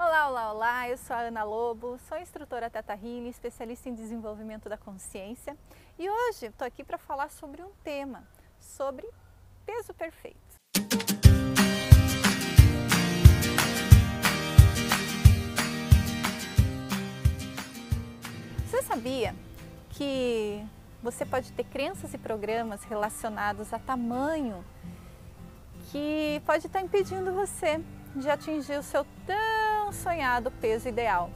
Olá, olá, olá! Eu sou a Ana Lobo, sou instrutora Teta Healing, especialista em desenvolvimento da consciência e hoje estou aqui para falar sobre um tema, sobre peso perfeito. Você sabia que você pode ter crenças e programas relacionados a tamanho que pode estar impedindo você de atingir o seu tão sonhado peso ideal.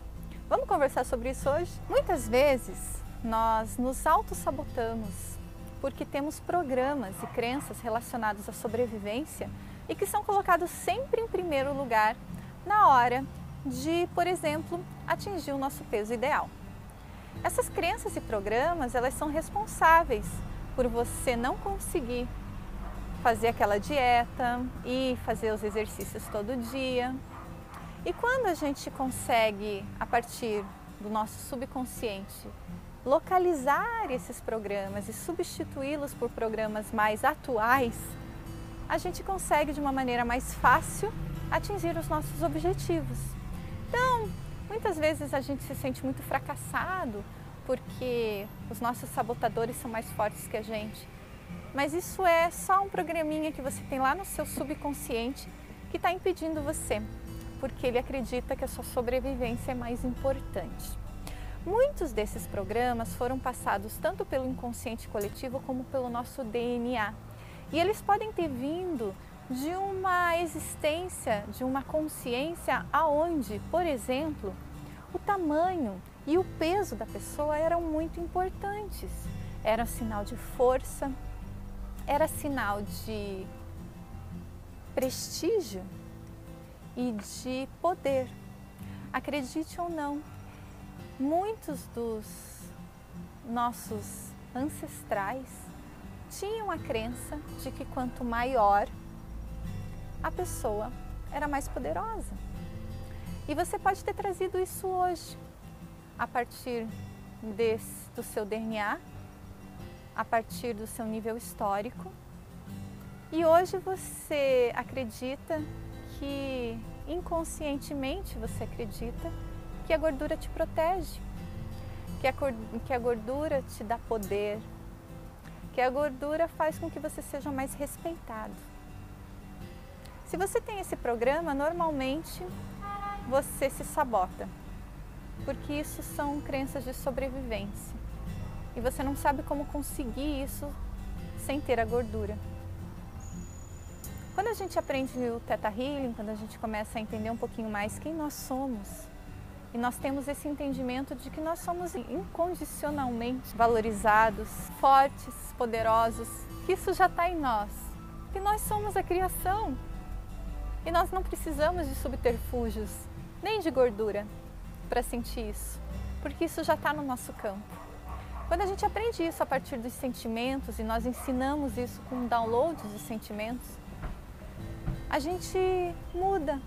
Vamos conversar sobre isso hoje? Muitas vezes nós nos auto-sabotamos porque temos programas e crenças relacionados à sobrevivência e que são colocados sempre em primeiro lugar na hora de, por exemplo, atingir o nosso peso ideal. Essas crenças e programas, elas são responsáveis por você não conseguir fazer aquela dieta e fazer os exercícios todo dia. E quando a gente consegue, a partir do nosso subconsciente, localizar esses programas e substituí-los por programas mais atuais, a gente consegue de uma maneira mais fácil atingir os nossos objetivos. Então, muitas vezes a gente se sente muito fracassado porque os nossos sabotadores são mais fortes que a gente. Mas isso é só um programinha que você tem lá no seu subconsciente que está impedindo você, porque ele acredita que a sua sobrevivência é mais importante. Muitos desses programas foram passados tanto pelo inconsciente coletivo como pelo nosso DNA. E eles podem ter vindo de uma existência, de uma consciência aonde, por exemplo, o tamanho e o peso da pessoa eram muito importantes. Era sinal de força, era sinal de prestígio e de poder. Acredite ou não, muitos dos nossos ancestrais tinham a crença de que quanto maior a pessoa era mais poderosa. E você pode ter trazido isso hoje, a partir desse, do seu DNA, a partir do seu nível histórico. E hoje você acredita que inconscientemente você acredita que a gordura te protege, que a, que a gordura te dá poder, que a gordura faz com que você seja mais respeitado. Se você tem esse programa, normalmente você se sabota, porque isso são crenças de sobrevivência e você não sabe como conseguir isso sem ter a gordura. Quando a gente aprende o Theta Healing, quando a gente começa a entender um pouquinho mais quem nós somos, e nós temos esse entendimento de que nós somos incondicionalmente valorizados, fortes, poderosos, que isso já está em nós, que nós somos a criação e nós não precisamos de subterfúgios nem de gordura para sentir isso, porque isso já está no nosso campo. Quando a gente aprende isso a partir dos sentimentos e nós ensinamos isso com downloads de sentimentos, a gente muda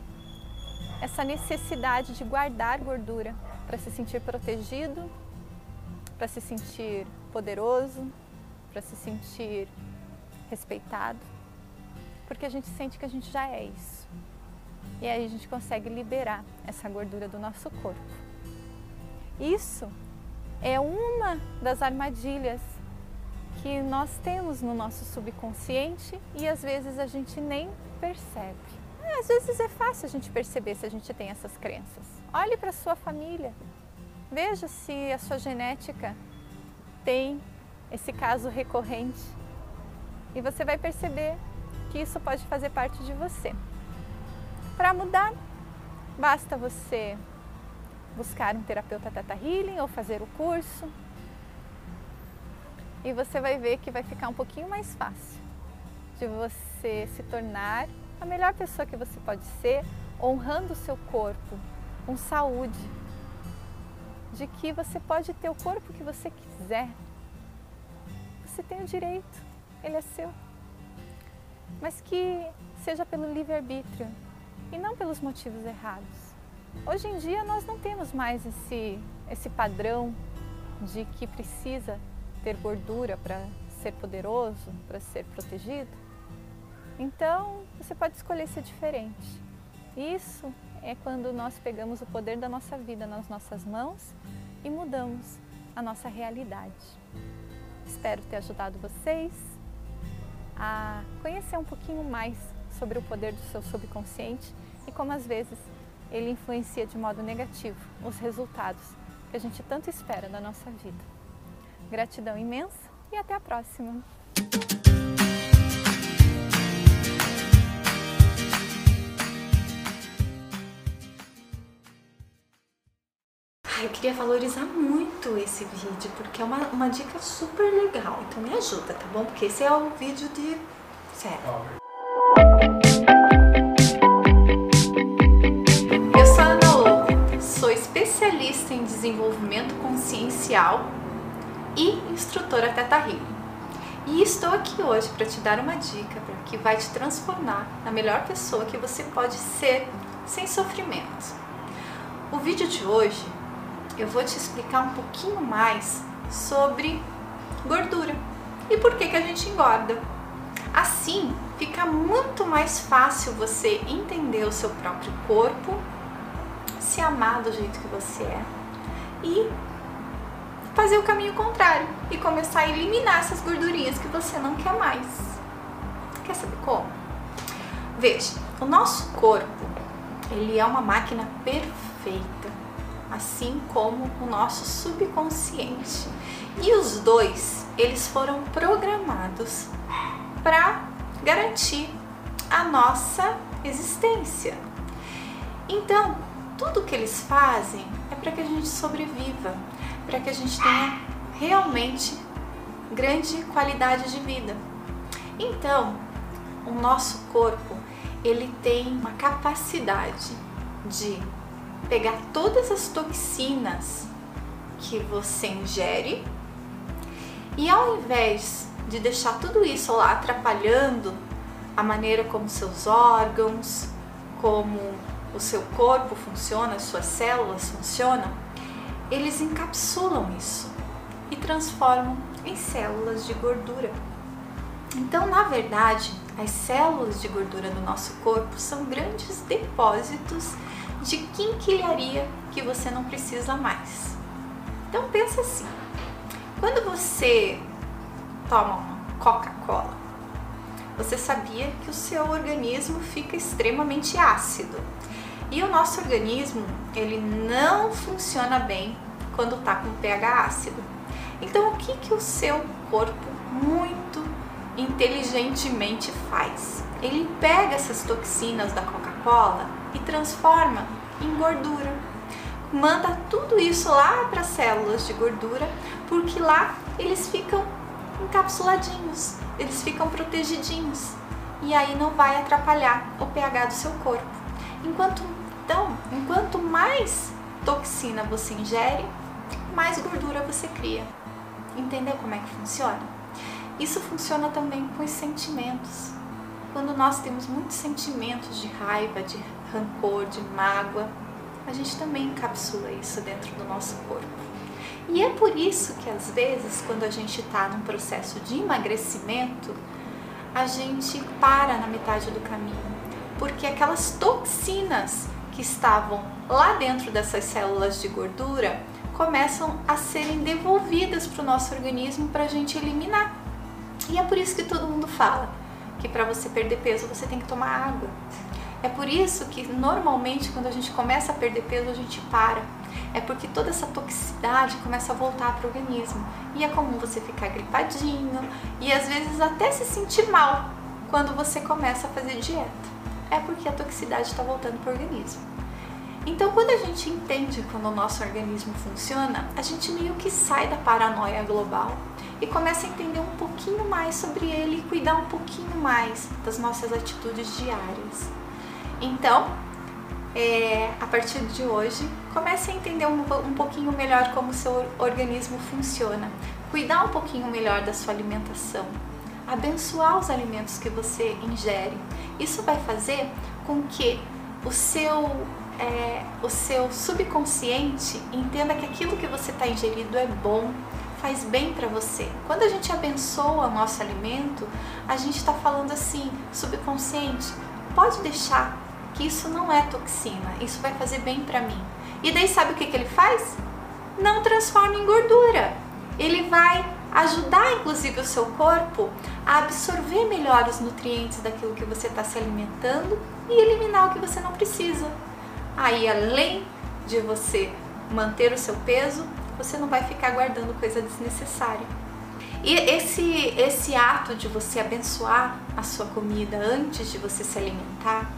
essa necessidade de guardar gordura para se sentir protegido, para se sentir poderoso, para se sentir respeitado, porque a gente sente que a gente já é isso. E aí a gente consegue liberar essa gordura do nosso corpo. Isso é uma das armadilhas que nós temos no nosso subconsciente e às vezes a gente nem percebe. É, às vezes é fácil a gente perceber se a gente tem essas crenças. Olhe para a sua família, veja se a sua genética tem esse caso recorrente e você vai perceber que isso pode fazer parte de você. Para mudar, basta você buscar um terapeuta Teta Healing ou fazer o curso. E você vai ver que vai ficar um pouquinho mais fácil de você se tornar a melhor pessoa que você pode ser, honrando o seu corpo, com saúde, de que você pode ter o corpo que você quiser. Você tem o direito, ele é seu. Mas que seja pelo livre-arbítrio e não pelos motivos errados. Hoje em dia nós não temos mais esse, esse padrão de que precisa ter gordura para ser poderoso, para ser protegido. Então você pode escolher ser diferente. Isso é quando nós pegamos o poder da nossa vida nas nossas mãos e mudamos a nossa realidade. Espero ter ajudado vocês a conhecer um pouquinho mais sobre o poder do seu subconsciente e como às vezes ele influencia de modo negativo os resultados que a gente tanto espera da nossa vida. Gratidão imensa e até a próxima! Eu queria valorizar muito esse vídeo, porque é uma, uma dica super legal. Então me ajuda, tá bom? Porque esse é o vídeo de... Sério. Eu sou a Ana Lobo, sou especialista em desenvolvimento consciencial e instrutora Teta Healing. E estou aqui hoje para te dar uma dica que vai te transformar na melhor pessoa que você pode ser sem sofrimento. O vídeo de hoje eu vou te explicar um pouquinho mais sobre gordura e por que, que a gente engorda. Assim, fica muito mais fácil você entender o seu próprio corpo, se amar do jeito que você é e fazer o caminho contrário e começar a eliminar essas gordurinhas que você não quer mais. Quer saber como? Veja, o nosso corpo, ele é uma máquina perfeita assim como o nosso subconsciente. E os dois, eles foram programados para garantir a nossa existência. Então, tudo que eles fazem é para que a gente sobreviva, para que a gente tenha realmente grande qualidade de vida. Então, o nosso corpo, ele tem uma capacidade de pegar todas as toxinas que você ingere e ao invés de deixar tudo isso lá atrapalhando a maneira como seus órgãos, como o seu corpo funciona, as suas células funcionam, eles encapsulam isso e transformam em células de gordura. Então, na verdade, as células de gordura do nosso corpo são grandes depósitos de quinquilharia que você não precisa mais. Então pensa assim, quando você toma uma Coca-Cola, você sabia que o seu organismo fica extremamente ácido. E o nosso organismo, ele não funciona bem quando está com pH ácido. Então o que, que o seu corpo muito inteligentemente faz? Ele pega essas toxinas da Coca-Cola e transforma em gordura. Manda tudo isso lá para as células de gordura, porque lá eles ficam encapsuladinhos, eles ficam protegidinhos e aí não vai atrapalhar o pH do seu corpo. Enquanto então, enquanto mais toxina você ingere, mais gordura você cria. Entendeu como é que funciona? Isso funciona também com os sentimentos. Quando nós temos muitos sentimentos de raiva, de rancor, de mágoa, a gente também encapsula isso dentro do nosso corpo. E é por isso que às vezes, quando a gente está num processo de emagrecimento, a gente para na metade do caminho, porque aquelas toxinas que estavam lá dentro dessas células de gordura começam a serem devolvidas para o nosso organismo para a gente eliminar. E é por isso que todo mundo fala que para você perder peso você tem que tomar água. É por isso que normalmente quando a gente começa a perder peso a gente para. É porque toda essa toxicidade começa a voltar para o organismo. E é comum você ficar gripadinho e às vezes até se sentir mal quando você começa a fazer dieta. É porque a toxicidade está voltando para o organismo. Então, quando a gente entende como o nosso organismo funciona, a gente meio que sai da paranoia global e começa a entender um pouquinho mais sobre ele e cuidar um pouquinho mais das nossas atitudes diárias. Então, é, a partir de hoje, comece a entender um, um pouquinho melhor como o seu organismo funciona, cuidar um pouquinho melhor da sua alimentação, abençoar os alimentos que você ingere. Isso vai fazer com que o seu é, o seu subconsciente entenda que aquilo que você está ingerindo é bom, faz bem para você. Quando a gente abençoa o nosso alimento, a gente está falando assim, subconsciente, pode deixar que isso não é toxina, isso vai fazer bem para mim. E daí sabe o que, que ele faz? Não transforma em gordura. Ele vai ajudar inclusive o seu corpo a absorver melhor os nutrientes daquilo que você está se alimentando e eliminar o que você não precisa. Aí, além de você manter o seu peso, você não vai ficar guardando coisa desnecessária. E esse, esse ato de você abençoar a sua comida antes de você se alimentar,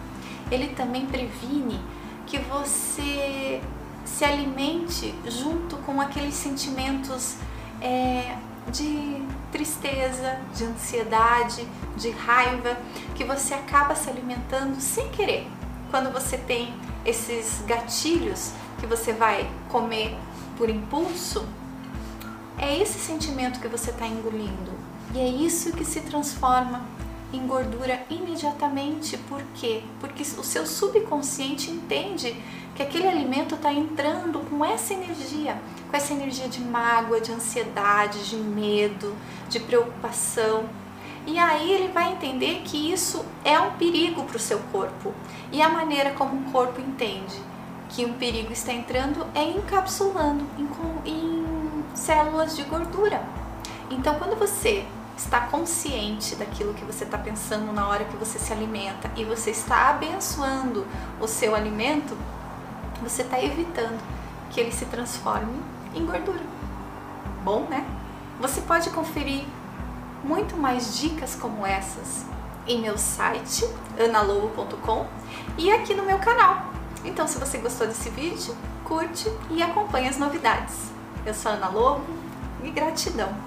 ele também previne que você se alimente junto com aqueles sentimentos é, de tristeza, de ansiedade, de raiva, que você acaba se alimentando sem querer. Quando você tem esses gatilhos que você vai comer por impulso, é esse sentimento que você está engolindo. E é isso que se transforma em gordura imediatamente. Por quê? Porque o seu subconsciente entende que aquele alimento está entrando com essa energia, com essa energia de mágoa, de ansiedade, de medo, de preocupação. E aí ele vai entender que isso é um perigo para o seu corpo. E a maneira como o corpo entende que um perigo está entrando é encapsulando em, em células de gordura. Então, quando você está consciente daquilo que você está pensando na hora que você se alimenta e você está abençoando o seu alimento, você está evitando que ele se transforme em gordura. Bom, né? Você pode conferir muito mais dicas como essas em meu site analobo.com e aqui no meu canal. Então, se você gostou desse vídeo, curte e acompanhe as novidades. Eu sou Ana Lobo e gratidão!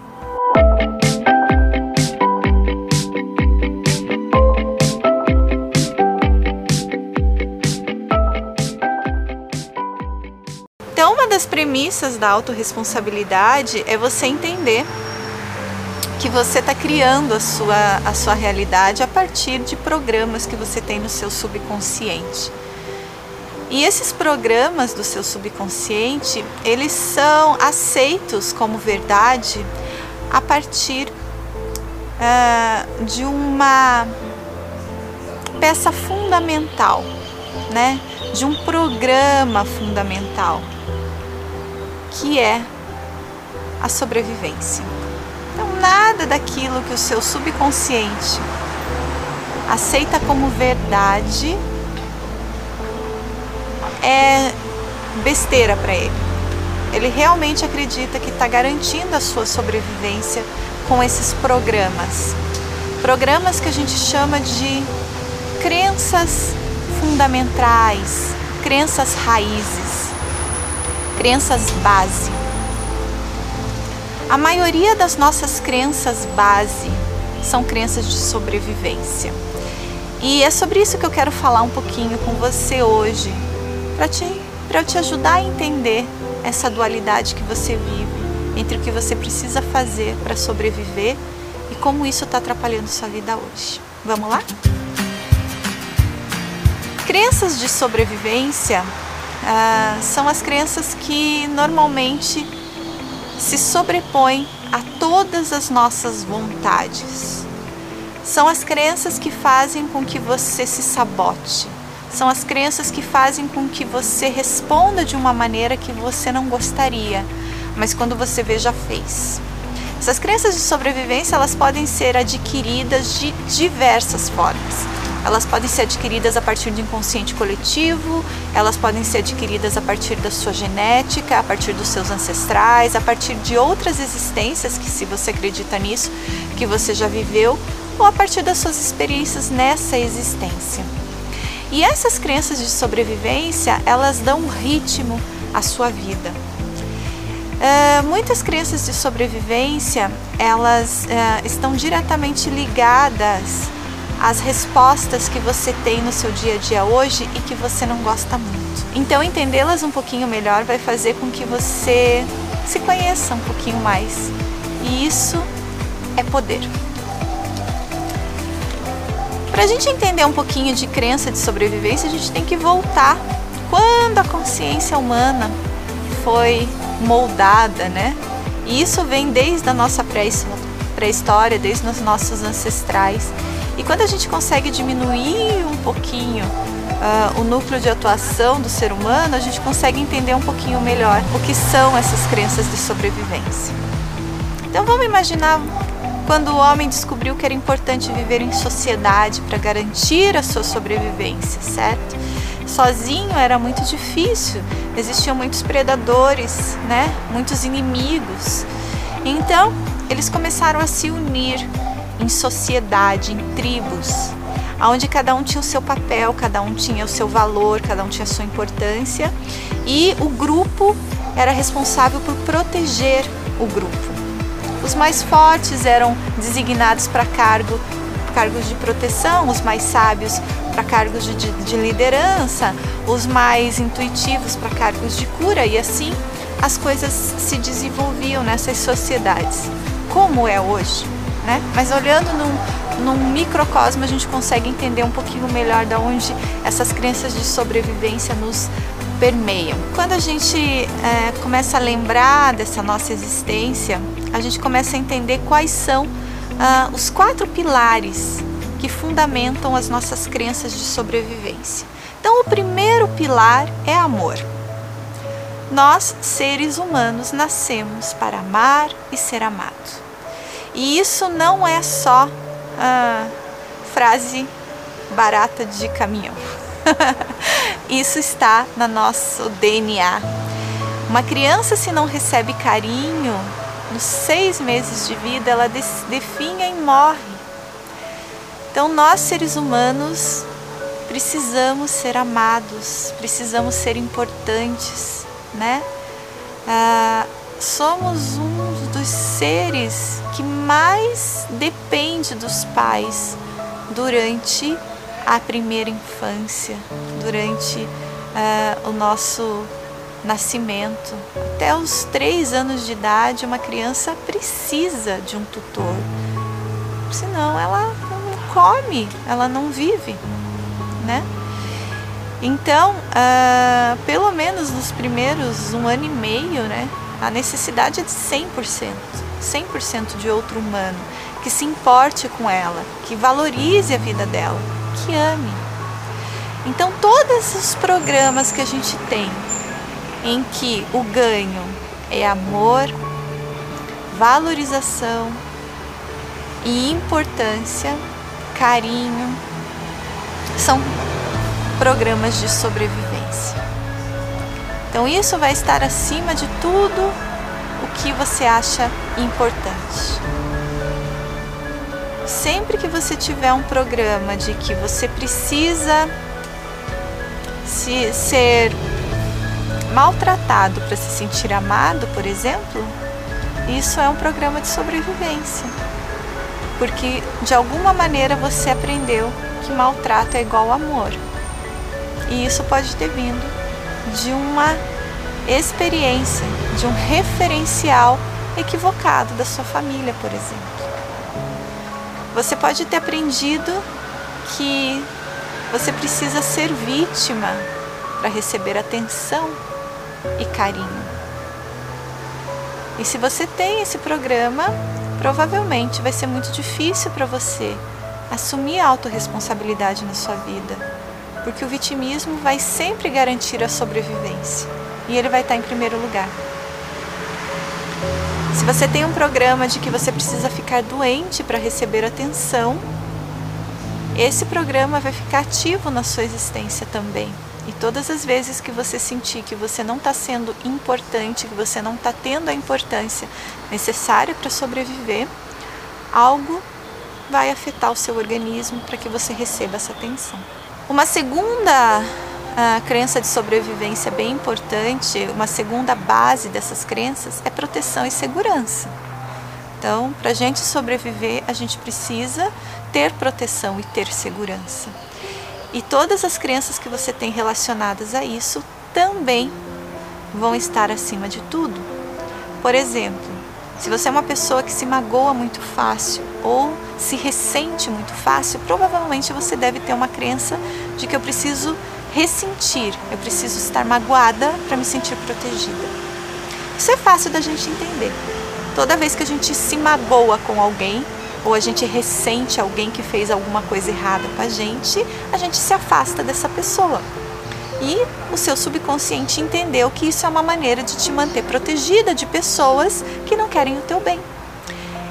Das premissas da autorresponsabilidade é você entender que você está criando a sua, a sua realidade a partir de programas que você tem no seu subconsciente. E esses programas do seu subconsciente, eles são aceitos como verdade a partir uh, de uma peça fundamental, né? De um programa fundamental que é a sobrevivência. Então, nada daquilo que o seu subconsciente aceita como verdade é besteira para ele. Ele realmente acredita que está garantindo a sua sobrevivência com esses programas. Programas que a gente chama de crenças fundamentais, crenças raízes crenças base. A maioria das nossas crenças base são crenças de sobrevivência. E é sobre isso que eu quero falar um pouquinho com você hoje, para te, eu te ajudar a entender essa dualidade que você vive entre o que você precisa fazer para sobreviver e como isso está atrapalhando sua vida hoje. Vamos lá? Crenças de sobrevivência ah, são as crenças que normalmente se sobrepõem a todas as nossas vontades. São as crenças que fazem com que você se sabote. São as crenças que fazem com que você responda de uma maneira que você não gostaria, mas quando você vê já fez. Essas crenças de sobrevivência, elas podem ser adquiridas de diversas formas. Elas podem ser adquiridas a partir do inconsciente coletivo, elas podem ser adquiridas a partir da sua genética, a partir dos seus ancestrais, a partir de outras existências que, se você acredita nisso, que você já viveu, ou a partir das suas experiências nessa existência. E essas crenças de sobrevivência, elas dão um ritmo à sua vida. Uh, muitas crenças de sobrevivência, elas uh, estão diretamente ligadas as respostas que você tem no seu dia a dia hoje e que você não gosta muito. Então, entendê-las um pouquinho melhor vai fazer com que você se conheça um pouquinho mais. E isso é poder. Para a gente entender um pouquinho de crença de sobrevivência, a gente tem que voltar quando a consciência humana foi moldada, né? E isso vem desde a nossa pré-história, desde os nossos ancestrais. E quando a gente consegue diminuir um pouquinho uh, o núcleo de atuação do ser humano, a gente consegue entender um pouquinho melhor o que são essas crenças de sobrevivência. Então vamos imaginar quando o homem descobriu que era importante viver em sociedade para garantir a sua sobrevivência, certo? Sozinho era muito difícil, existiam muitos predadores, né? Muitos inimigos. Então, eles começaram a se unir em sociedade, em tribos, onde cada um tinha o seu papel, cada um tinha o seu valor, cada um tinha a sua importância, e o grupo era responsável por proteger o grupo. Os mais fortes eram designados para cargo, cargos de proteção, os mais sábios para cargos de, de, de liderança, os mais intuitivos para cargos de cura, e assim as coisas se desenvolviam nessas sociedades, como é hoje. Né? Mas olhando num, num microcosmo a gente consegue entender um pouquinho melhor de onde essas crenças de sobrevivência nos permeiam. Quando a gente é, começa a lembrar dessa nossa existência, a gente começa a entender quais são ah, os quatro pilares que fundamentam as nossas crenças de sobrevivência. Então, o primeiro pilar é amor. Nós, seres humanos, nascemos para amar e ser amados. E isso não é só ah, frase barata de caminhão. isso está no nosso DNA. Uma criança, se não recebe carinho, nos seis meses de vida, ela definha e morre. Então, nós, seres humanos, precisamos ser amados, precisamos ser importantes, né? Ah, somos um dos seres que mais depende dos pais durante a primeira infância, durante uh, o nosso nascimento. Até os três anos de idade, uma criança precisa de um tutor, senão ela não come, ela não vive, né? Então, uh, pelo menos nos primeiros um ano e meio, né, a necessidade é de 100%, 100% de outro humano, que se importe com ela, que valorize a vida dela, que ame. Então, todos os programas que a gente tem em que o ganho é amor, valorização e importância, carinho, são programas de sobrevivência. Então isso vai estar acima de tudo que você acha importante. Sempre que você tiver um programa de que você precisa se ser maltratado para se sentir amado, por exemplo, isso é um programa de sobrevivência. Porque de alguma maneira você aprendeu que maltrato é igual amor. E isso pode ter vindo de uma experiência, de um referencial equivocado da sua família, por exemplo. Você pode ter aprendido que você precisa ser vítima para receber atenção e carinho. E se você tem esse programa, provavelmente vai ser muito difícil para você assumir a autorresponsabilidade na sua vida porque o vitimismo vai sempre garantir a sobrevivência e ele vai estar em primeiro lugar. Se você tem um programa de que você precisa ficar doente para receber atenção, esse programa vai ficar ativo na sua existência também. E todas as vezes que você sentir que você não está sendo importante, que você não está tendo a importância necessária para sobreviver, algo vai afetar o seu organismo para que você receba essa atenção. Uma segunda uh, crença de sobrevivência bem importante, uma segunda base dessas crenças é proteção e segurança. Então, para a gente sobreviver, a gente precisa ter proteção e ter segurança. E todas as crenças que você tem relacionadas a isso também vão estar acima de tudo. Por exemplo, se você é uma pessoa que se magoa muito fácil ou se ressente muito fácil, provavelmente você deve ter uma crença de que eu preciso ressentir, eu preciso estar magoada para me sentir protegida. Isso é fácil da gente entender. Toda vez que a gente se magoa com alguém, ou a gente ressente alguém que fez alguma coisa errada com a gente, a gente se afasta dessa pessoa. E o seu subconsciente entendeu que isso é uma maneira de te manter protegida de pessoas que não querem o teu bem.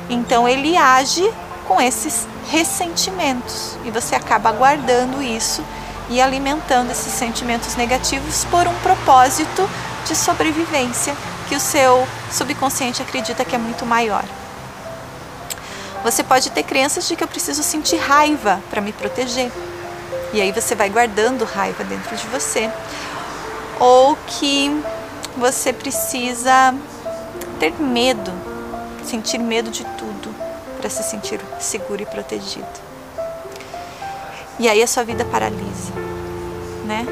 Então ele age com esses ressentimentos e você acaba guardando isso e alimentando esses sentimentos negativos por um propósito de sobrevivência que o seu subconsciente acredita que é muito maior. Você pode ter crenças de que eu preciso sentir raiva para me proteger. E aí você vai guardando raiva dentro de você. Ou que você precisa ter medo, sentir medo de tudo para se sentir seguro e protegido. E aí a sua vida paralisa, né?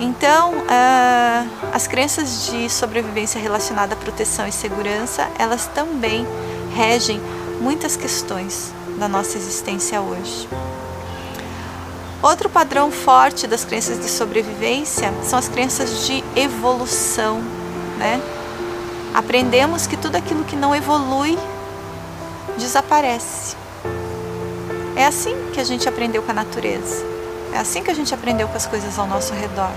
Então, uh, as crenças de sobrevivência relacionada à proteção e segurança, elas também regem muitas questões da nossa existência hoje. Outro padrão forte das crenças de sobrevivência são as crenças de evolução, né? Aprendemos que tudo aquilo que não evolui desaparece. É assim que a gente aprendeu com a natureza. É assim que a gente aprendeu com as coisas ao nosso redor.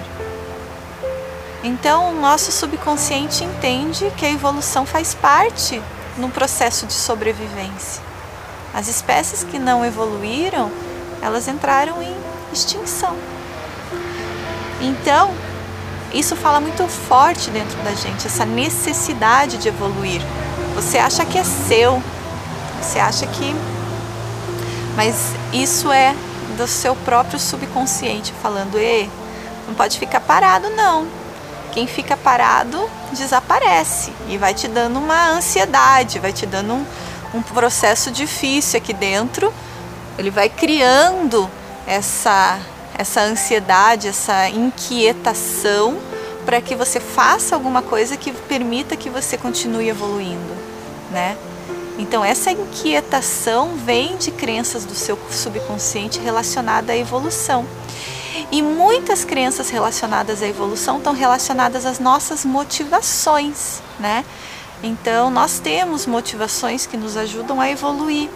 Então, o nosso subconsciente entende que a evolução faz parte no processo de sobrevivência. As espécies que não evoluíram, elas entraram em extinção. Então, isso fala muito forte dentro da gente, essa necessidade de evoluir. Você acha que é seu, você acha que. Mas isso é do seu próprio subconsciente falando: e não pode ficar parado, não. Quem fica parado desaparece e vai te dando uma ansiedade, vai te dando um, um processo difícil aqui dentro. Ele vai criando essa, essa ansiedade, essa inquietação para que você faça alguma coisa que permita que você continue evoluindo, né? Então essa inquietação vem de crenças do seu subconsciente relacionada à evolução. E muitas crenças relacionadas à evolução estão relacionadas às nossas motivações, né? Então, nós temos motivações que nos ajudam a evoluir.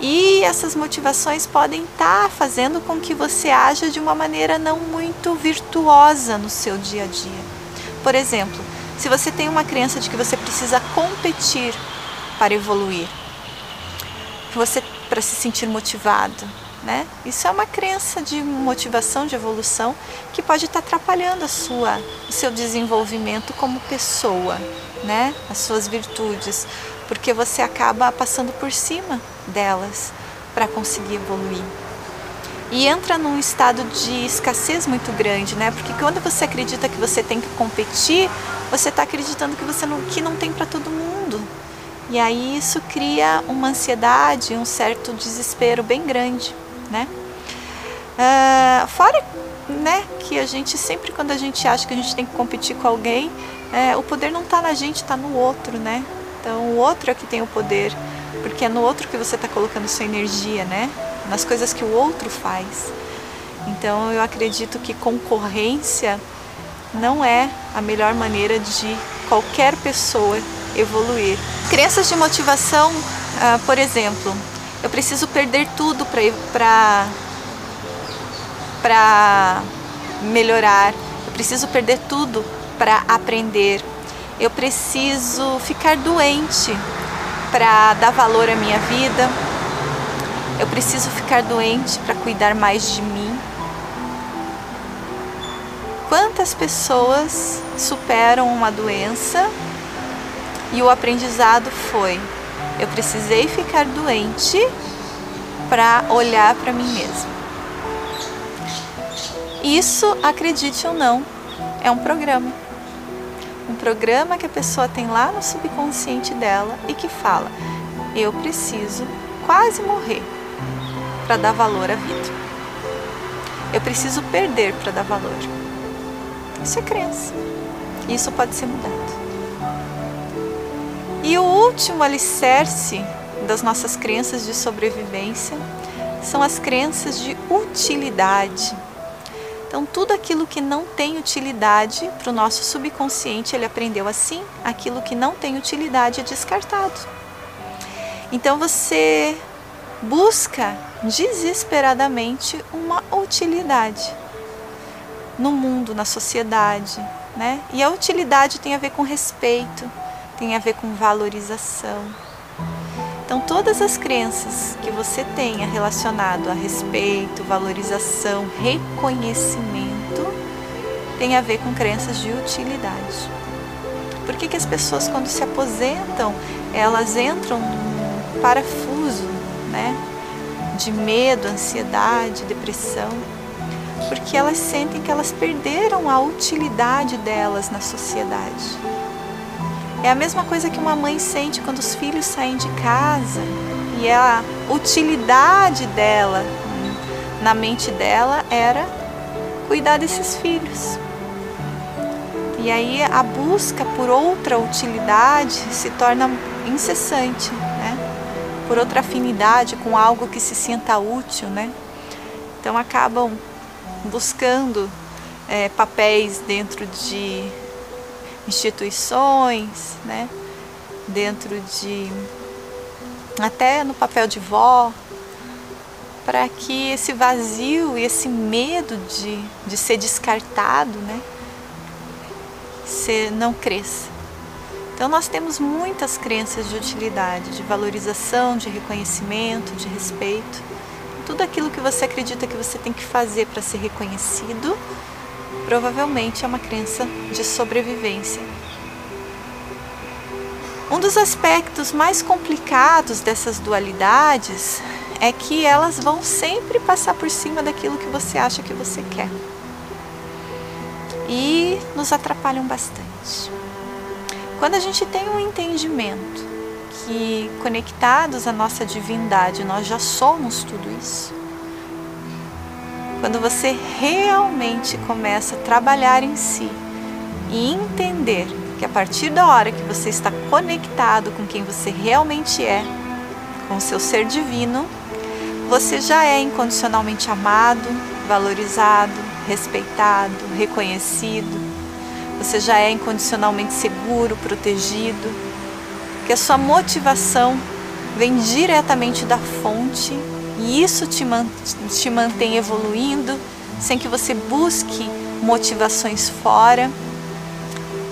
E essas motivações podem estar fazendo com que você haja de uma maneira não muito virtuosa no seu dia a dia. Por exemplo, se você tem uma crença de que você precisa competir para evoluir, você para se sentir motivado, né? Isso é uma crença de motivação, de evolução, que pode estar atrapalhando a sua, o seu desenvolvimento como pessoa, né? As suas virtudes, porque você acaba passando por cima delas para conseguir evoluir. E entra num estado de escassez muito grande, né? Porque quando você acredita que você tem que competir, você está acreditando que você não, que não tem para todo mundo. E aí isso cria uma ansiedade, um certo desespero bem grande né? Uh, fora né, que a gente sempre quando a gente acha que a gente tem que competir com alguém, é, o poder não está na gente, está no outro, né? Então o outro é que tem o poder, porque é no outro que você está colocando sua energia, né? Nas coisas que o outro faz. Então eu acredito que concorrência não é a melhor maneira de qualquer pessoa evoluir. Crenças de motivação, uh, por exemplo, eu preciso perder tudo para para melhorar. Eu preciso perder tudo para aprender. Eu preciso ficar doente para dar valor à minha vida. Eu preciso ficar doente para cuidar mais de mim. Quantas pessoas superam uma doença e o aprendizado foi: eu precisei ficar doente para olhar para mim mesma. Isso, acredite ou não, é um programa. Um programa que a pessoa tem lá no subconsciente dela e que fala: eu preciso quase morrer para dar valor à vida. Eu preciso perder para dar valor. Isso é crença. Isso pode ser mudado. E o último alicerce das nossas crenças de sobrevivência são as crenças de utilidade. Então, tudo aquilo que não tem utilidade para o nosso subconsciente, ele aprendeu assim: aquilo que não tem utilidade é descartado. Então você busca desesperadamente uma utilidade no mundo, na sociedade, né? E a utilidade tem a ver com respeito, tem a ver com valorização. Então, todas as crenças que você tenha relacionado a respeito, valorização, reconhecimento, tem a ver com crenças de utilidade. Por que, que as pessoas, quando se aposentam, elas entram num parafuso né, de medo, ansiedade, depressão? Porque elas sentem que elas perderam a utilidade delas na sociedade. É a mesma coisa que uma mãe sente quando os filhos saem de casa e a utilidade dela, na mente dela, era cuidar desses filhos. E aí a busca por outra utilidade se torna incessante, né? Por outra afinidade com algo que se sinta útil, né? Então acabam buscando é, papéis dentro de instituições, né? Dentro de até no papel de vó, para que esse vazio e esse medo de, de ser descartado, né? você não cresça. Então nós temos muitas crenças de utilidade, de valorização, de reconhecimento, de respeito. Tudo aquilo que você acredita que você tem que fazer para ser reconhecido, provavelmente é uma crença de sobrevivência. Um dos aspectos mais complicados dessas dualidades é que elas vão sempre passar por cima daquilo que você acha que você quer e nos atrapalham bastante. Quando a gente tem um entendimento que conectados à nossa divindade nós já somos tudo isso, quando você realmente começa a trabalhar em si e entender que a partir da hora que você está conectado com quem você realmente é, com o seu ser divino, você já é incondicionalmente amado, valorizado, respeitado, reconhecido, você já é incondicionalmente seguro, protegido, que a sua motivação vem diretamente da fonte e isso te, te mantém evoluindo sem que você busque motivações fora.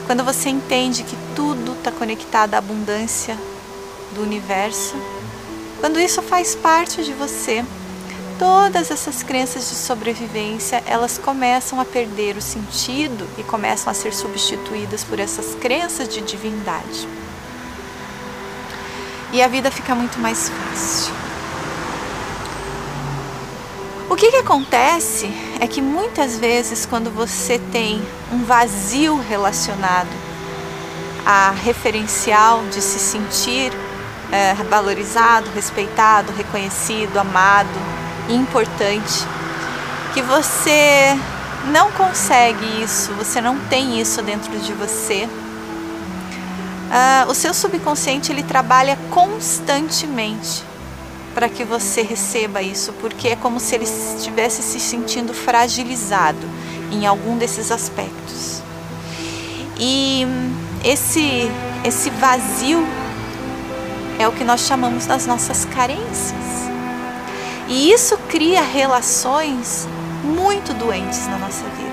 Quando você entende que tudo está conectado à abundância do universo, quando isso faz parte de você, todas essas crenças de sobrevivência, elas começam a perder o sentido e começam a ser substituídas por essas crenças de divindade. E a vida fica muito mais fácil. O que, que acontece é que muitas vezes, quando você tem um vazio relacionado a referencial de se sentir é, valorizado, respeitado, reconhecido, amado, importante, que você não consegue isso, você não tem isso dentro de você. Uh, o seu subconsciente ele trabalha constantemente para que você receba isso, porque é como se ele estivesse se sentindo fragilizado em algum desses aspectos. E esse esse vazio é o que nós chamamos das nossas carências. E isso cria relações muito doentes na nossa vida.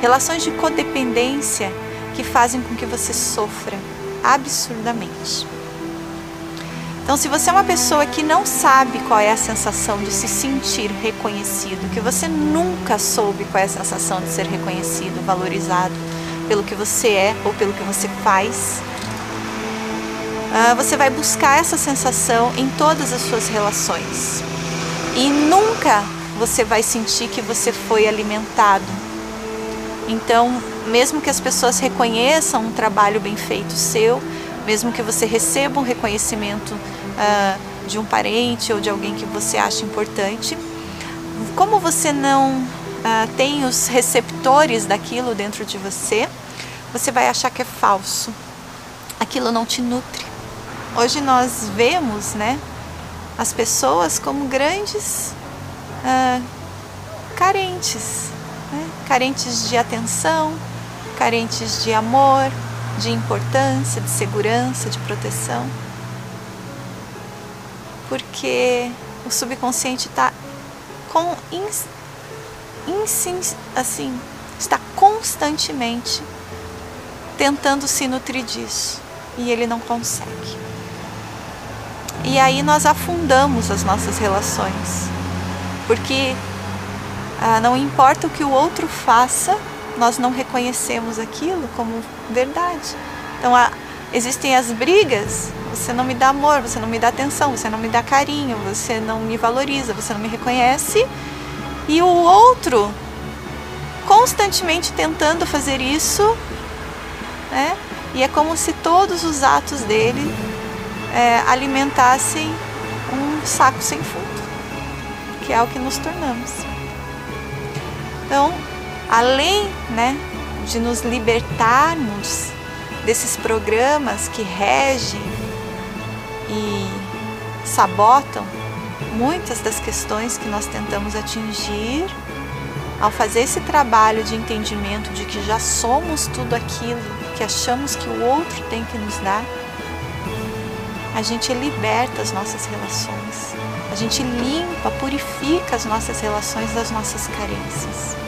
Relações de codependência que fazem com que você sofra absurdamente. Então, se você é uma pessoa que não sabe qual é a sensação de se sentir reconhecido, que você nunca soube qual é a sensação de ser reconhecido, valorizado pelo que você é ou pelo que você faz, ah, você vai buscar essa sensação em todas as suas relações e nunca você vai sentir que você foi alimentado. Então, mesmo que as pessoas reconheçam um trabalho bem feito seu, mesmo que você receba um reconhecimento uh, de um parente ou de alguém que você acha importante, como você não uh, tem os receptores daquilo dentro de você, você vai achar que é falso. Aquilo não te nutre. Hoje nós vemos, né, as pessoas como grandes ah, carentes, né? carentes de atenção, carentes de amor, de importância, de segurança, de proteção. porque o subconsciente está com ins, ins, assim, está constantemente tentando se nutrir disso e ele não consegue. E aí nós afundamos as nossas relações, porque ah, não importa o que o outro faça, nós não reconhecemos aquilo como verdade. Então ah, existem as brigas. Você não me dá amor, você não me dá atenção, você não me dá carinho, você não me valoriza, você não me reconhece. E o outro constantemente tentando fazer isso, né? E é como se todos os atos dele é, alimentassem um saco sem fundo, que é o que nos tornamos. Então, além né, de nos libertarmos desses programas que regem e sabotam muitas das questões que nós tentamos atingir, ao fazer esse trabalho de entendimento de que já somos tudo aquilo que achamos que o outro tem que nos dar, a gente liberta as nossas relações, a gente limpa, purifica as nossas relações das nossas carências.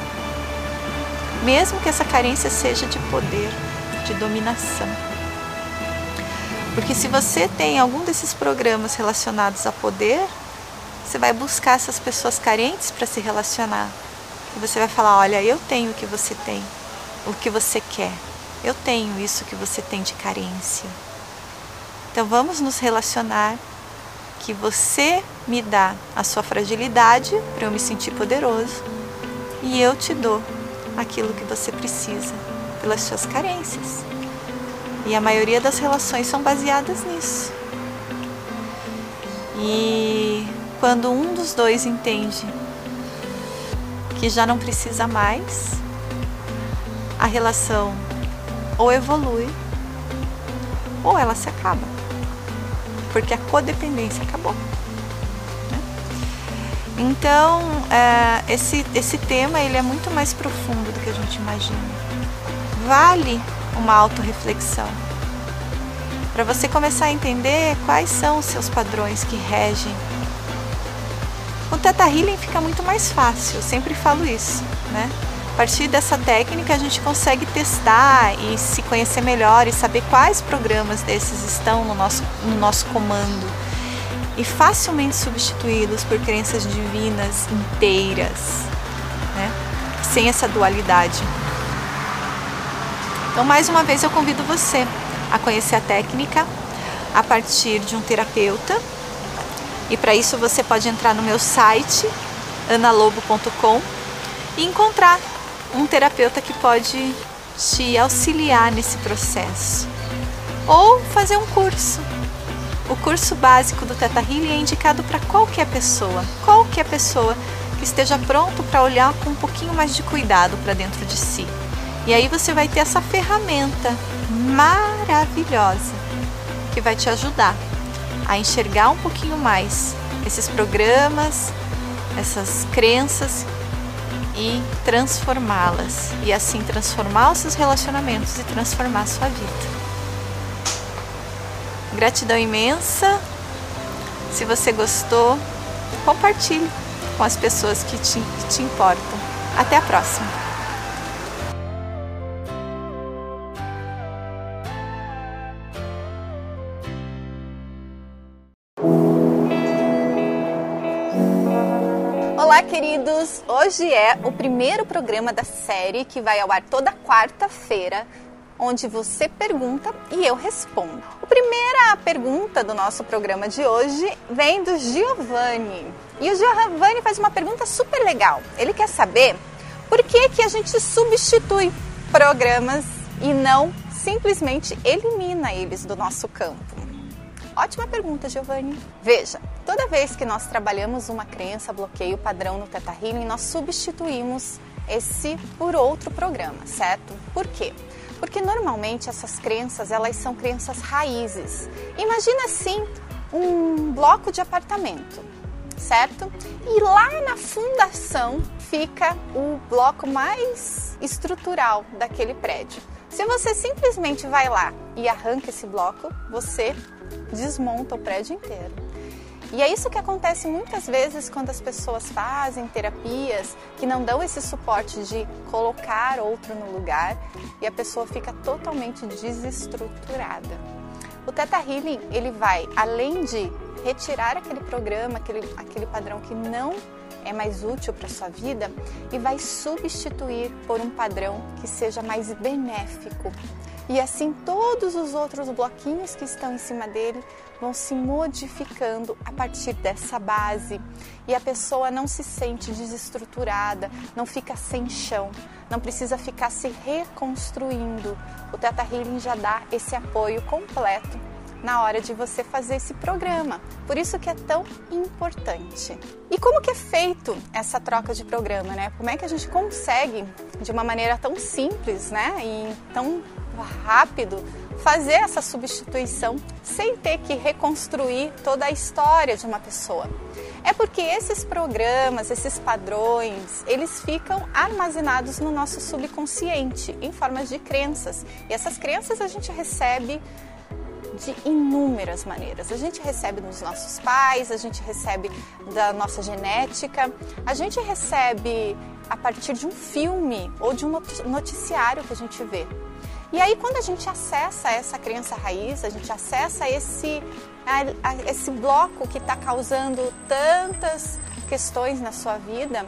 Mesmo que essa carência seja de poder, de dominação. Porque se você tem algum desses programas relacionados a poder, você vai buscar essas pessoas carentes para se relacionar. E você vai falar: olha, eu tenho o que você tem, o que você quer. Eu tenho isso que você tem de carência. Então vamos nos relacionar que você me dá a sua fragilidade para eu me sentir poderoso e eu te dou aquilo que você precisa pelas suas carências. E a maioria das relações são baseadas nisso. E quando um dos dois entende que já não precisa mais, a relação ou evolui ou ela se acaba porque a codependência acabou. Então, é, esse, esse tema ele é muito mais profundo do que a gente imagina. Vale uma autorreflexão para você começar a entender quais são os seus padrões que regem. Com Teta Healing fica muito mais fácil, eu sempre falo isso, né? A partir dessa técnica a gente consegue testar e se conhecer melhor e saber quais programas desses estão no nosso, no nosso comando e facilmente substituí-los por crenças divinas inteiras, né? sem essa dualidade. Então, mais uma vez, eu convido você a conhecer a técnica a partir de um terapeuta. E para isso você pode entrar no meu site analobo.com e encontrar um terapeuta que pode te auxiliar nesse processo. Ou fazer um curso. O curso básico do Teta Healing é indicado para qualquer pessoa, qualquer pessoa que esteja pronto para olhar com um pouquinho mais de cuidado para dentro de si. E aí você vai ter essa ferramenta maravilhosa que vai te ajudar a enxergar um pouquinho mais esses programas, essas crenças e transformá-las. E assim transformar os seus relacionamentos e transformar a sua vida. Gratidão imensa. Se você gostou, compartilhe com as pessoas que te, que te importam. Até a próxima! Olá, queridos! Hoje é o primeiro programa da série que vai ao ar toda quarta-feira, onde você pergunta e eu respondo. A primeira pergunta do nosso programa de hoje vem do Giovanni. E o Giovanni faz uma pergunta super legal. Ele quer saber por que, que a gente substitui programas e não simplesmente elimina eles do nosso campo. Ótima pergunta, Giovanni. Veja, toda vez que nós trabalhamos uma crença, bloqueio padrão no Teta Healing, nós substituímos esse por outro programa, certo? Por quê? Porque normalmente essas crenças, elas são crenças raízes. Imagina assim, um bloco de apartamento, certo? E lá na fundação fica o bloco mais estrutural daquele prédio. Se você simplesmente vai lá e arranca esse bloco, você desmonta o prédio inteiro. E é isso que acontece muitas vezes quando as pessoas fazem terapias que não dão esse suporte de colocar outro no lugar e a pessoa fica totalmente desestruturada. O Theta Healing, ele vai além de retirar aquele programa, aquele, aquele padrão que não é mais útil para sua vida e vai substituir por um padrão que seja mais benéfico. E assim todos os outros bloquinhos que estão em cima dele vão se modificando a partir dessa base e a pessoa não se sente desestruturada, não fica sem chão, não precisa ficar se reconstruindo. O Teta Healing já dá esse apoio completo na hora de você fazer esse programa. Por isso que é tão importante. E como que é feito essa troca de programa, né? Como é que a gente consegue de uma maneira tão simples, né, e tão rápido fazer essa substituição sem ter que reconstruir toda a história de uma pessoa. É porque esses programas, esses padrões, eles ficam armazenados no nosso subconsciente em formas de crenças. E essas crenças a gente recebe de inúmeras maneiras. A gente recebe dos nossos pais, a gente recebe da nossa genética, a gente recebe a partir de um filme ou de um noticiário que a gente vê. E aí, quando a gente acessa essa crença raiz, a gente acessa esse, esse bloco que está causando tantas questões na sua vida,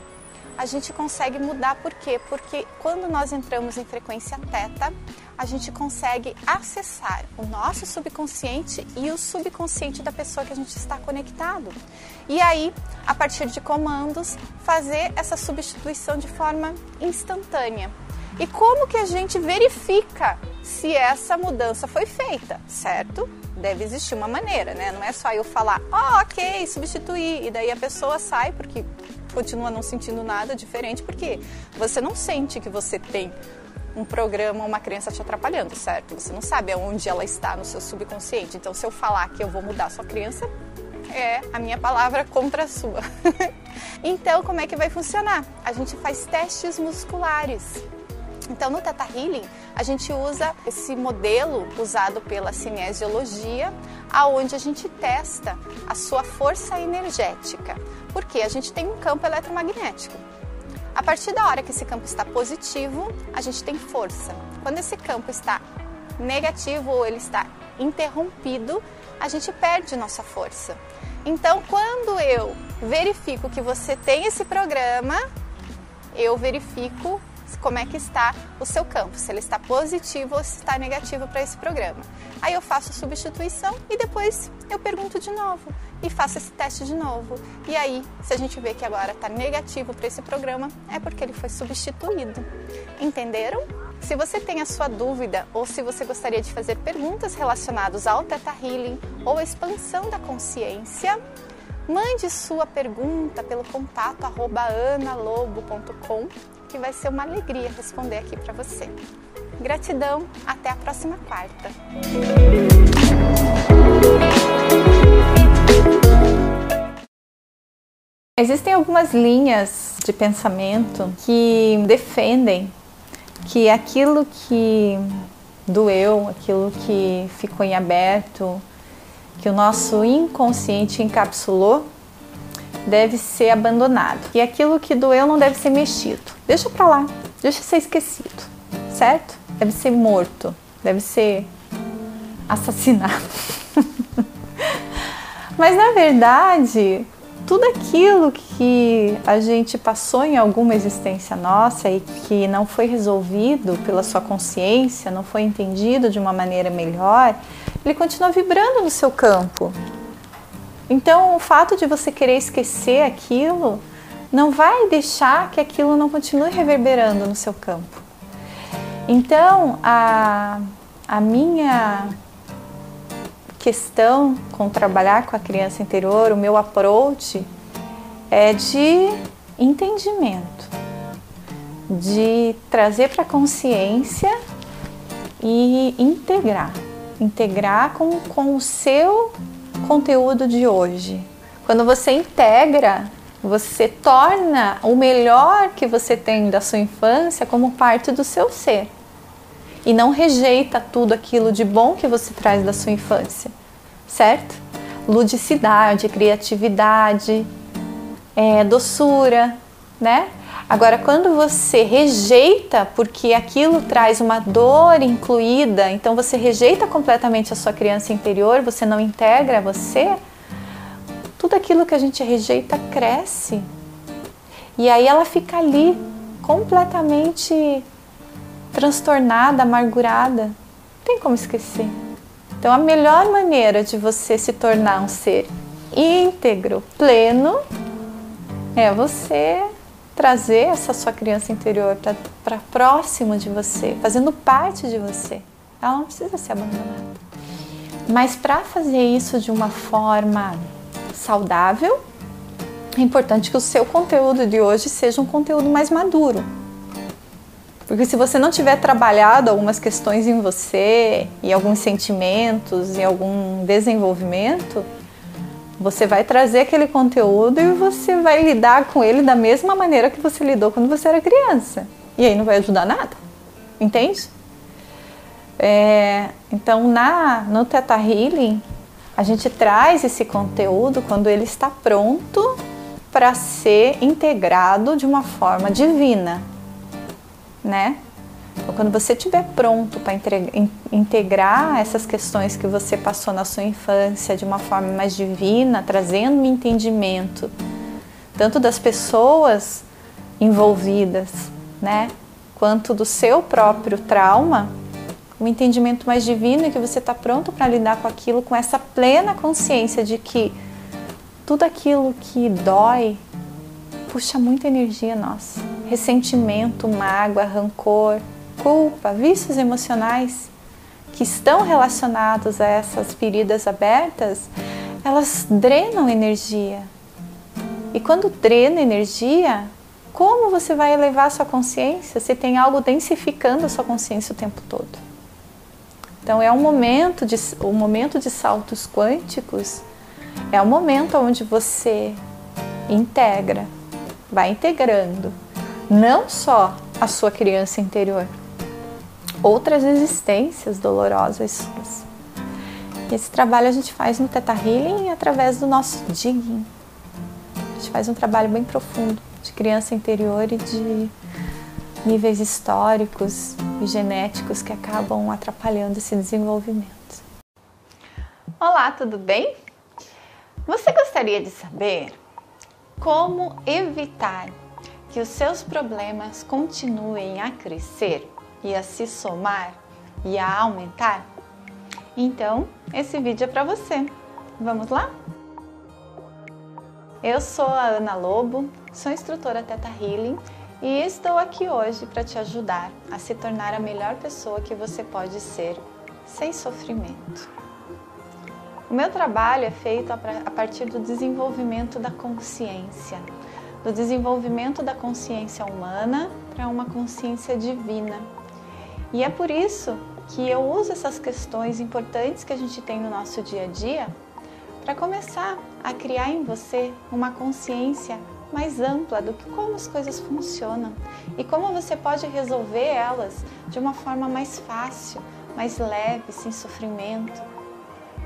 a gente consegue mudar. Por quê? Porque quando nós entramos em frequência teta, a gente consegue acessar o nosso subconsciente e o subconsciente da pessoa que a gente está conectado. E aí, a partir de comandos, fazer essa substituição de forma instantânea. E como que a gente verifica se essa mudança foi feita, certo? Deve existir uma maneira, né? Não é só eu falar, oh, ok, substituir, e daí a pessoa sai porque continua não sentindo nada diferente, porque você não sente que você tem um programa, uma crença te atrapalhando, certo? Você não sabe aonde ela está no seu subconsciente. Então, se eu falar que eu vou mudar a sua crença, é a minha palavra contra a sua. então, como é que vai funcionar? A gente faz testes musculares. Então, no Teta Healing, a gente usa esse modelo usado pela cinesiologia, aonde a gente testa a sua força energética. Porque a gente tem um campo eletromagnético. A partir da hora que esse campo está positivo, a gente tem força. Quando esse campo está negativo ou ele está interrompido, a gente perde nossa força. Então, quando eu verifico que você tem esse programa, eu verifico como é que está o seu campo, se ele está positivo ou se está negativo para esse programa. Aí eu faço substituição e depois eu pergunto de novo e faço esse teste de novo. E aí, se a gente vê que agora está negativo para esse programa, é porque ele foi substituído. Entenderam? Se você tem a sua dúvida ou se você gostaria de fazer perguntas relacionadas ao Theta Healing ou expansão da consciência, mande sua pergunta pelo contato analobo.com que vai ser uma alegria responder aqui para você. Gratidão, até a próxima quarta. Existem algumas linhas de pensamento que defendem que aquilo que doeu, aquilo que ficou em aberto, que o nosso inconsciente encapsulou, deve ser abandonado. E aquilo que doeu não deve ser mexido. Deixa para lá, deixa ser esquecido, certo? Deve ser morto, deve ser assassinado. Mas na verdade, tudo aquilo que a gente passou em alguma existência nossa e que não foi resolvido pela sua consciência, não foi entendido de uma maneira melhor, ele continua vibrando no seu campo. Então, o fato de você querer esquecer aquilo não vai deixar que aquilo não continue reverberando no seu campo. Então, a, a minha questão com trabalhar com a criança interior, o meu approach é de entendimento, de trazer para a consciência e integrar. Integrar com, com o seu conteúdo de hoje. Quando você integra, você torna o melhor que você tem da sua infância como parte do seu ser. E não rejeita tudo aquilo de bom que você traz da sua infância, certo? ludicidade, criatividade, é, doçura, né? Agora, quando você rejeita, porque aquilo traz uma dor incluída, então você rejeita completamente a sua criança interior, você não integra você, tudo aquilo que a gente rejeita cresce. E aí ela fica ali, completamente transtornada, amargurada. Não tem como esquecer. Então, a melhor maneira de você se tornar um ser íntegro, pleno, é você trazer essa sua criança interior para próximo de você, fazendo parte de você. Ela não precisa ser abandonada. Mas para fazer isso de uma forma saudável, é importante que o seu conteúdo de hoje seja um conteúdo mais maduro. Porque se você não tiver trabalhado algumas questões em você, e alguns sentimentos, e algum desenvolvimento, você vai trazer aquele conteúdo e você vai lidar com ele da mesma maneira que você lidou quando você era criança. E aí não vai ajudar nada. Entende? É, então, na, no Teta Healing, a gente traz esse conteúdo quando ele está pronto para ser integrado de uma forma divina, né? Então, quando você estiver pronto para integrar essas questões que você passou na sua infância de uma forma mais divina, trazendo um entendimento tanto das pessoas envolvidas, né, quanto do seu próprio trauma, um entendimento mais divino e que você está pronto para lidar com aquilo com essa plena consciência de que tudo aquilo que dói puxa muita energia nossa. Ressentimento, mágoa, rancor, culpa, vícios emocionais que estão relacionados a essas feridas abertas, elas drenam energia. E quando drena energia, como você vai elevar sua consciência se tem algo densificando a sua consciência o tempo todo? Então é um momento de um momento de saltos quânticos é o um momento onde você integra, vai integrando não só a sua criança interior, outras existências dolorosas suas. Esse trabalho a gente faz no Teta Healing através do nosso digging. A gente faz um trabalho bem profundo de criança interior e de níveis históricos e genéticos que acabam atrapalhando esse desenvolvimento. Olá, tudo bem? Você gostaria de saber como evitar que os seus problemas continuem a crescer e a se somar e a aumentar? Então, esse vídeo é para você. Vamos lá? Eu sou a Ana Lobo, sou instrutora Teta Healing e estou aqui hoje para te ajudar a se tornar a melhor pessoa que você pode ser sem sofrimento. O meu trabalho é feito a partir do desenvolvimento da consciência, do desenvolvimento da consciência humana para uma consciência divina e é por isso que eu uso essas questões importantes que a gente tem no nosso dia a dia para começar a criar em você uma consciência mais ampla do que como as coisas funcionam e como você pode resolver elas de uma forma mais fácil, mais leve, sem sofrimento.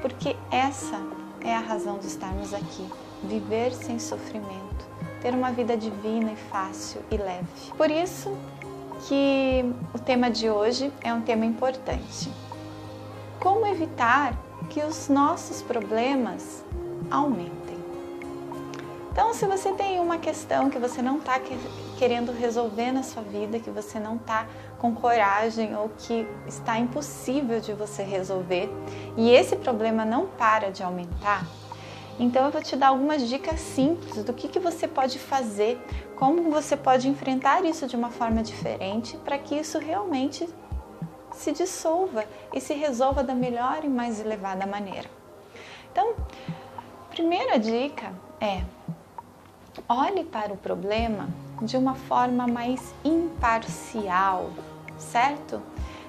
Porque essa é a razão de estarmos aqui, viver sem sofrimento, ter uma vida divina e fácil e leve. Por isso, que o tema de hoje é um tema importante. Como evitar que os nossos problemas aumentem? Então, se você tem uma questão que você não está querendo resolver na sua vida, que você não está com coragem ou que está impossível de você resolver e esse problema não para de aumentar, então eu vou te dar algumas dicas simples do que, que você pode fazer, como você pode enfrentar isso de uma forma diferente para que isso realmente se dissolva e se resolva da melhor e mais elevada maneira. Então, primeira dica é olhe para o problema de uma forma mais imparcial, certo?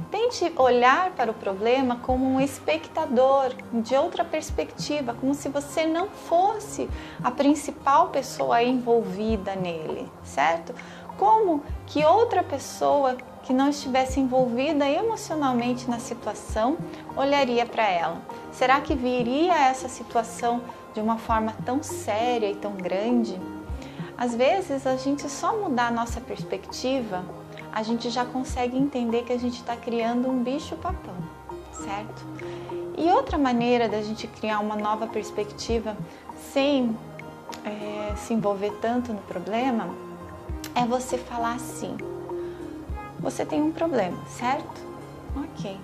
Tente olhar para o problema como um espectador, de outra perspectiva, como se você não fosse a principal pessoa envolvida nele, certo? Como que outra pessoa que não estivesse envolvida emocionalmente na situação olharia para ela? Será que viria essa situação de uma forma tão séria e tão grande? Às vezes, a gente só mudar a nossa perspectiva, a gente já consegue entender que a gente está criando um bicho-papão, certo? E outra maneira da gente criar uma nova perspectiva sem é, se envolver tanto no problema é você falar assim: você tem um problema, certo? Ok.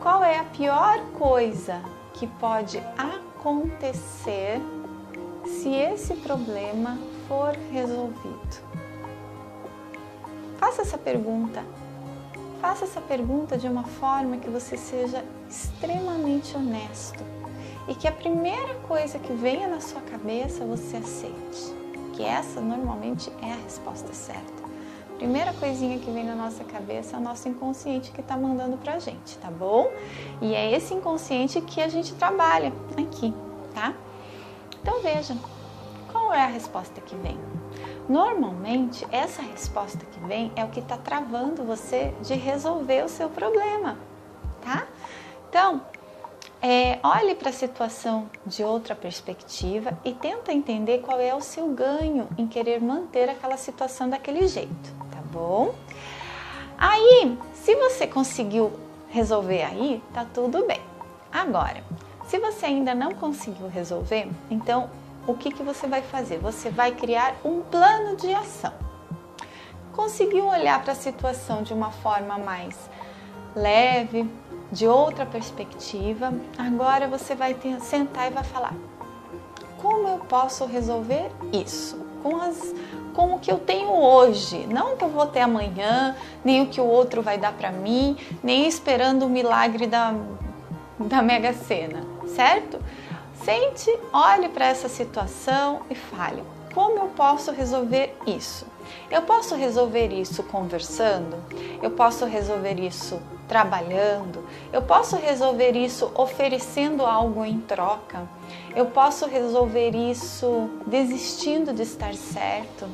Qual é a pior coisa que pode acontecer se esse problema for resolvido? Faça essa pergunta. Faça essa pergunta de uma forma que você seja extremamente honesto e que a primeira coisa que venha na sua cabeça você aceite. Que essa normalmente é a resposta certa. Primeira coisinha que vem na nossa cabeça é o nosso inconsciente que está mandando pra gente, tá bom? E é esse inconsciente que a gente trabalha aqui, tá? Então veja, qual é a resposta que vem? Normalmente, essa resposta que vem é o que está travando você de resolver o seu problema, tá? Então, é, olhe para a situação de outra perspectiva e tenta entender qual é o seu ganho em querer manter aquela situação daquele jeito, tá bom? Aí, se você conseguiu resolver aí, tá tudo bem. Agora, se você ainda não conseguiu resolver, então o que, que você vai fazer? Você vai criar um plano de ação. Conseguiu olhar para a situação de uma forma mais leve, de outra perspectiva, agora você vai sentar e vai falar: como eu posso resolver isso? Com, as, com o que eu tenho hoje, não o que eu vou ter amanhã, nem o que o outro vai dar para mim, nem esperando o milagre da, da Mega Sena, certo? Sente, olhe para essa situação e fale: como eu posso resolver isso? Eu posso resolver isso conversando? Eu posso resolver isso trabalhando? Eu posso resolver isso oferecendo algo em troca? Eu posso resolver isso desistindo de estar certo?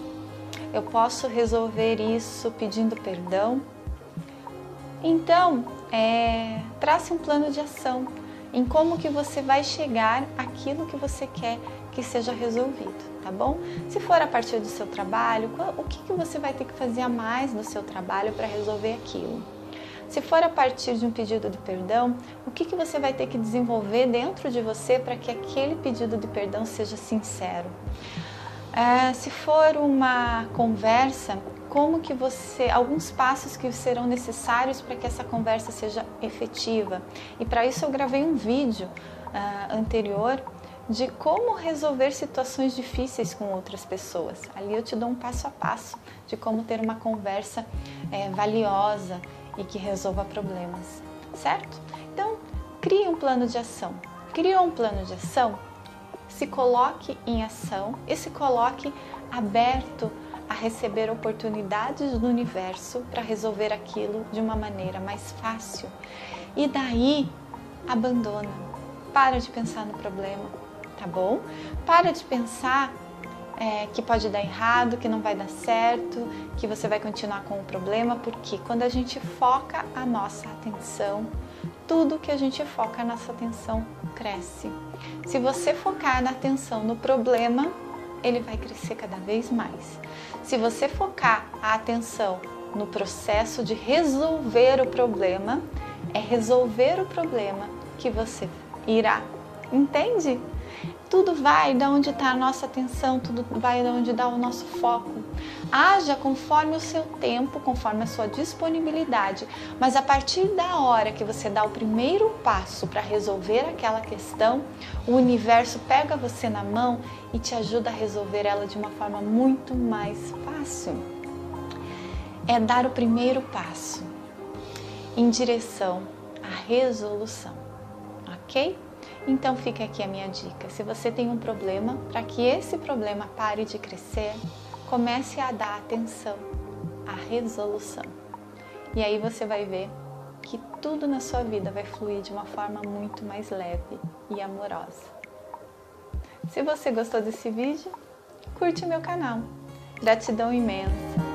Eu posso resolver isso pedindo perdão? Então, é, trace um plano de ação em como que você vai chegar aquilo que você quer que seja resolvido, tá bom? Se for a partir do seu trabalho, o que, que você vai ter que fazer a mais no seu trabalho para resolver aquilo? Se for a partir de um pedido de perdão, o que, que você vai ter que desenvolver dentro de você para que aquele pedido de perdão seja sincero? É, se for uma conversa, como que você, alguns passos que serão necessários para que essa conversa seja efetiva. E para isso eu gravei um vídeo uh, anterior de como resolver situações difíceis com outras pessoas. Ali eu te dou um passo a passo de como ter uma conversa é, valiosa e que resolva problemas, certo? Então, crie um plano de ação. Criou um plano de ação? Se coloque em ação e se coloque aberto a receber oportunidades do universo para resolver aquilo de uma maneira mais fácil. E daí, abandona. Para de pensar no problema, tá bom? Para de pensar é, que pode dar errado, que não vai dar certo, que você vai continuar com o problema, porque quando a gente foca a nossa atenção, tudo que a gente foca a nossa atenção cresce. Se você focar na atenção no problema, ele vai crescer cada vez mais. Se você focar a atenção no processo de resolver o problema, é resolver o problema que você irá. Entende? Tudo vai da onde está a nossa atenção, tudo vai da onde dá o nosso foco. Haja conforme o seu tempo, conforme a sua disponibilidade, mas a partir da hora que você dá o primeiro passo para resolver aquela questão, o universo pega você na mão e te ajuda a resolver ela de uma forma muito mais fácil. É dar o primeiro passo em direção à resolução, ok? Então fica aqui a minha dica. Se você tem um problema, para que esse problema pare de crescer, comece a dar atenção à resolução. E aí você vai ver que tudo na sua vida vai fluir de uma forma muito mais leve e amorosa. Se você gostou desse vídeo, curte o meu canal. Gratidão imensa!